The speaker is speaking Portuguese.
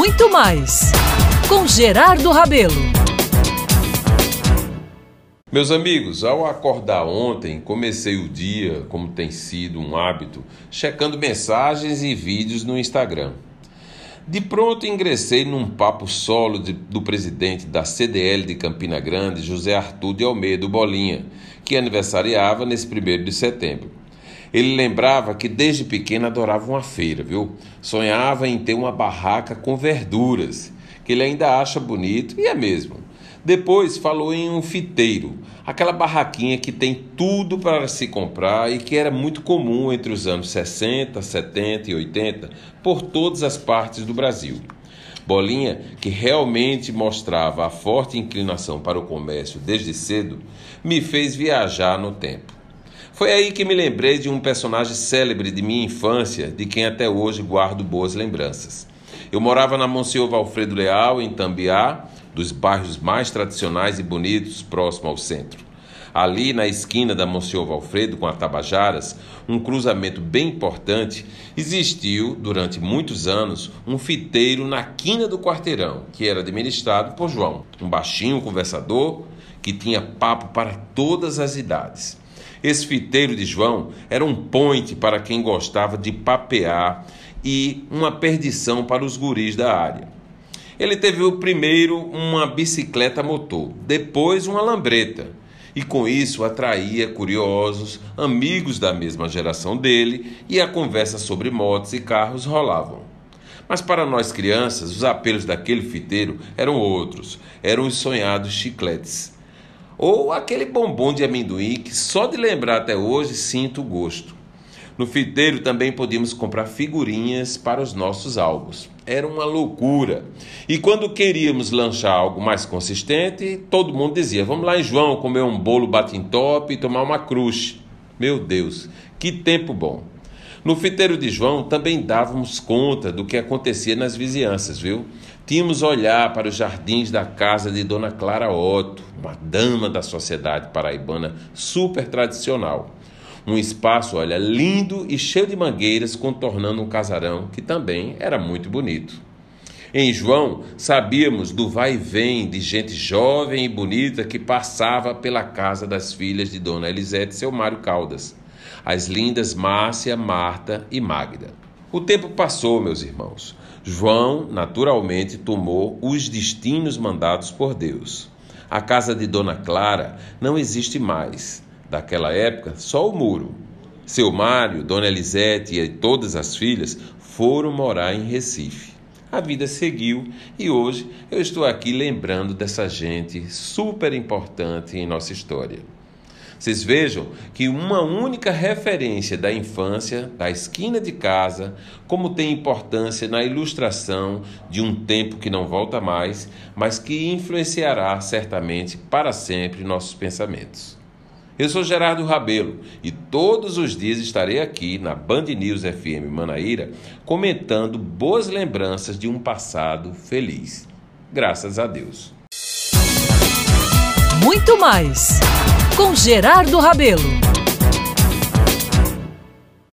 muito mais com Gerardo Rabelo. Meus amigos, ao acordar ontem, comecei o dia, como tem sido um hábito, checando mensagens e vídeos no Instagram. De pronto ingressei num papo solo de, do presidente da CDL de Campina Grande, José Arthur de Almeida Bolinha, que aniversariava nesse primeiro de setembro. Ele lembrava que desde pequeno adorava uma feira, viu? Sonhava em ter uma barraca com verduras, que ele ainda acha bonito, e é mesmo. Depois falou em um fiteiro, aquela barraquinha que tem tudo para se comprar e que era muito comum entre os anos 60, 70 e 80 por todas as partes do Brasil. Bolinha, que realmente mostrava a forte inclinação para o comércio desde cedo, me fez viajar no tempo. Foi aí que me lembrei de um personagem célebre de minha infância, de quem até hoje guardo boas lembranças. Eu morava na Monsenhor Alfredo Leal, em Tambiá, dos bairros mais tradicionais e bonitos próximo ao centro. Ali, na esquina da Monsenhor Valfredo com a Tabajaras, um cruzamento bem importante, existiu, durante muitos anos, um fiteiro na quina do quarteirão, que era administrado por João, um baixinho conversador que tinha papo para todas as idades. Esse fiteiro de João era um point para quem gostava de papear e uma perdição para os guris da área. Ele teve primeiro uma bicicleta motor, depois uma lambreta, e com isso atraía curiosos, amigos da mesma geração dele, e a conversa sobre motos e carros rolavam. Mas para nós crianças, os apelos daquele fiteiro eram outros, eram os sonhados chicletes ou aquele bombom de amendoim que só de lembrar até hoje sinto o gosto. No fiteiro também podíamos comprar figurinhas para os nossos álbuns. Era uma loucura. E quando queríamos lanchar algo mais consistente, todo mundo dizia: Vamos lá em João comer um bolo batim top e tomar uma crush. Meu Deus, que tempo bom! No fiteiro de João também dávamos conta do que acontecia nas vizinhanças, viu? Tínhamos olhar para os jardins da casa de Dona Clara Otto, uma dama da sociedade paraibana super tradicional. Um espaço, olha, lindo e cheio de mangueiras contornando um casarão que também era muito bonito. Em João, sabíamos do vai e vem de gente jovem e bonita que passava pela casa das filhas de Dona Elisete e seu Mário Caldas as lindas Márcia, Marta e Magda. O tempo passou, meus irmãos. João, naturalmente, tomou os destinos mandados por Deus. A casa de Dona Clara não existe mais. Daquela época, só o muro. Seu Mário, Dona Elisete e todas as filhas foram morar em Recife. A vida seguiu e hoje eu estou aqui lembrando dessa gente super importante em nossa história. Vocês vejam que uma única referência da infância, da esquina de casa, como tem importância na ilustração de um tempo que não volta mais, mas que influenciará certamente para sempre nossos pensamentos. Eu sou Gerardo Rabelo e todos os dias estarei aqui na Band News FM Manaíra comentando boas lembranças de um passado feliz. Graças a Deus. Muito mais com Gerardo Rabelo.